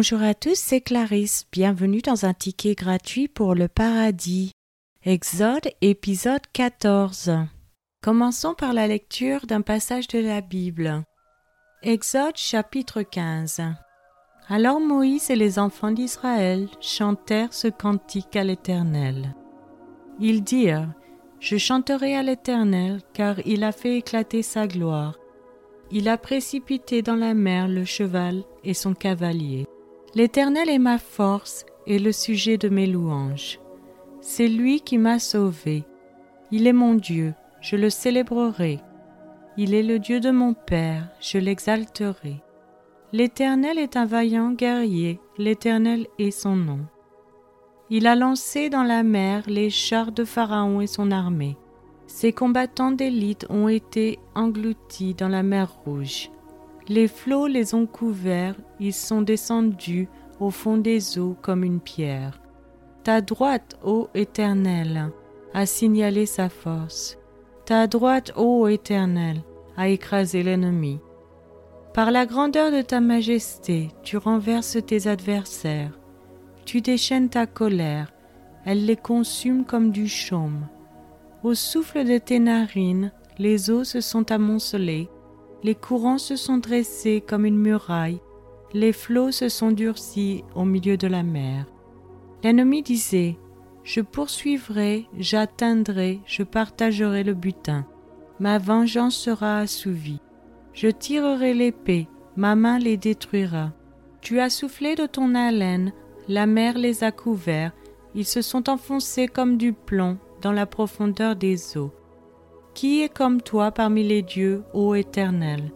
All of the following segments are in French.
Bonjour à tous, c'est Clarisse. Bienvenue dans un ticket gratuit pour le paradis. Exode épisode 14. Commençons par la lecture d'un passage de la Bible. Exode chapitre 15. Alors Moïse et les enfants d'Israël chantèrent ce cantique à l'Éternel. Ils dirent Je chanterai à l'Éternel, car il a fait éclater sa gloire. Il a précipité dans la mer le cheval et son cavalier. L'Éternel est ma force et le sujet de mes louanges. C'est lui qui m'a sauvé. Il est mon Dieu, je le célébrerai. Il est le Dieu de mon Père, je l'exalterai. L'Éternel est un vaillant guerrier, l'Éternel est son nom. Il a lancé dans la mer les chars de Pharaon et son armée. Ses combattants d'élite ont été engloutis dans la mer Rouge. Les flots les ont couverts, ils sont descendus au fond des eaux comme une pierre. Ta droite, ô Éternel, a signalé sa force. Ta droite, ô Éternel, a écrasé l'ennemi. Par la grandeur de ta majesté, tu renverses tes adversaires. Tu déchaînes ta colère, elle les consume comme du chaume. Au souffle de tes narines, les eaux se sont amoncelées, les courants se sont dressés comme une muraille, les flots se sont durcis au milieu de la mer. L'ennemi disait, Je poursuivrai, j'atteindrai, je partagerai le butin. Ma vengeance sera assouvie. Je tirerai l'épée, ma main les détruira. Tu as soufflé de ton haleine, la mer les a couverts, ils se sont enfoncés comme du plomb dans la profondeur des eaux. Qui est comme toi parmi les dieux, ô Éternel?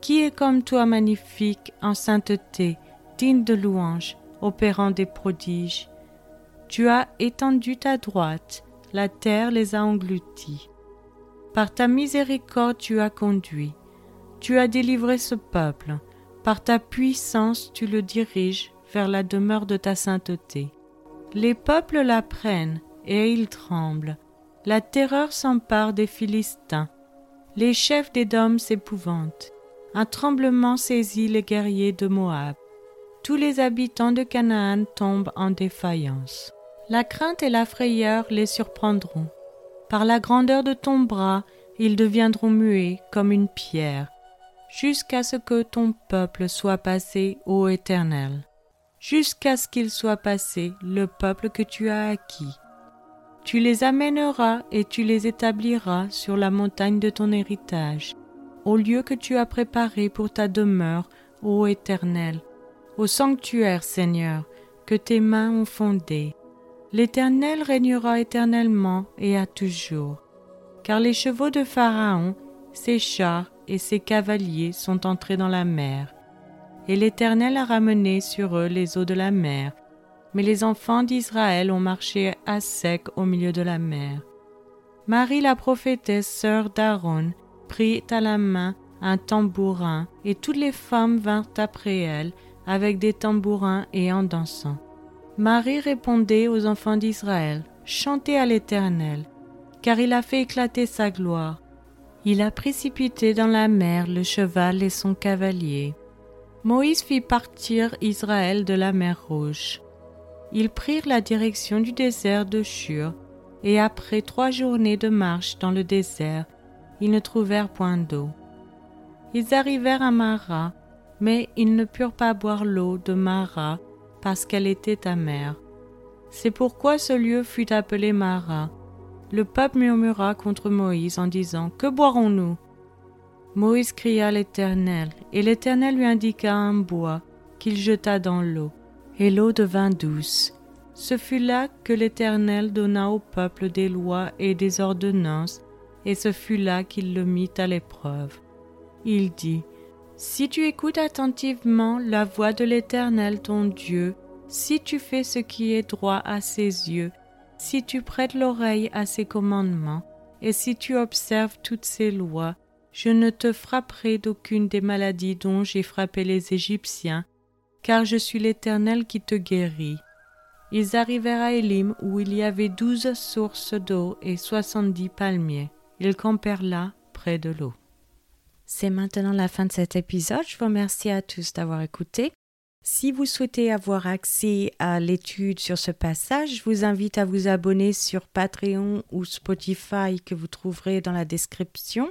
Qui est comme toi magnifique en sainteté, digne de louange, opérant des prodiges? Tu as étendu ta droite, la terre les a engloutis. Par ta miséricorde tu as conduit, tu as délivré ce peuple, par ta puissance tu le diriges vers la demeure de ta sainteté. Les peuples la prennent, et ils tremblent. La terreur s'empare des Philistins. Les chefs des dômes s'épouvantent. Un tremblement saisit les guerriers de Moab. Tous les habitants de Canaan tombent en défaillance. La crainte et la frayeur les surprendront. Par la grandeur de ton bras, ils deviendront muets comme une pierre, jusqu'à ce que ton peuple soit passé, ô Éternel, jusqu'à ce qu'il soit passé, le peuple que tu as acquis. Tu les amèneras et tu les établiras sur la montagne de ton héritage, au lieu que tu as préparé pour ta demeure, ô Éternel, au sanctuaire, Seigneur, que tes mains ont fondé. L'Éternel régnera éternellement et à toujours, car les chevaux de Pharaon, ses chars et ses cavaliers sont entrés dans la mer, et l'Éternel a ramené sur eux les eaux de la mer, mais les enfants d'Israël ont marché à sec au milieu de la mer. Marie la prophétesse, sœur d'Aaron, prit à la main un tambourin, et toutes les femmes vinrent après elle avec des tambourins et en dansant. Marie répondait aux enfants d'Israël, Chantez à l'Éternel, car il a fait éclater sa gloire. Il a précipité dans la mer le cheval et son cavalier. Moïse fit partir Israël de la mer Rouge. Ils prirent la direction du désert de Shur, et après trois journées de marche dans le désert, ils ne trouvèrent point d'eau. Ils arrivèrent à Mara, mais ils ne purent pas boire l'eau de Mara parce qu'elle était amère. C'est pourquoi ce lieu fut appelé Mara. Le peuple murmura contre Moïse en disant Que boirons-nous? Moïse cria l'Éternel, et l'Éternel lui indiqua un bois qu'il jeta dans l'eau et l'eau devint douce. Ce fut là que l'Éternel donna au peuple des lois et des ordonnances, et ce fut là qu'il le mit à l'épreuve. Il dit, Si tu écoutes attentivement la voix de l'Éternel ton Dieu, si tu fais ce qui est droit à ses yeux, si tu prêtes l'oreille à ses commandements, et si tu observes toutes ses lois, je ne te frapperai d'aucune des maladies dont j'ai frappé les Égyptiens, car je suis l'Éternel qui te guérit. Ils arrivèrent à Élim où il y avait douze sources d'eau et soixante-dix palmiers. Ils campèrent là, près de l'eau. C'est maintenant la fin de cet épisode. Je vous remercie à tous d'avoir écouté. Si vous souhaitez avoir accès à l'étude sur ce passage, je vous invite à vous abonner sur Patreon ou Spotify que vous trouverez dans la description.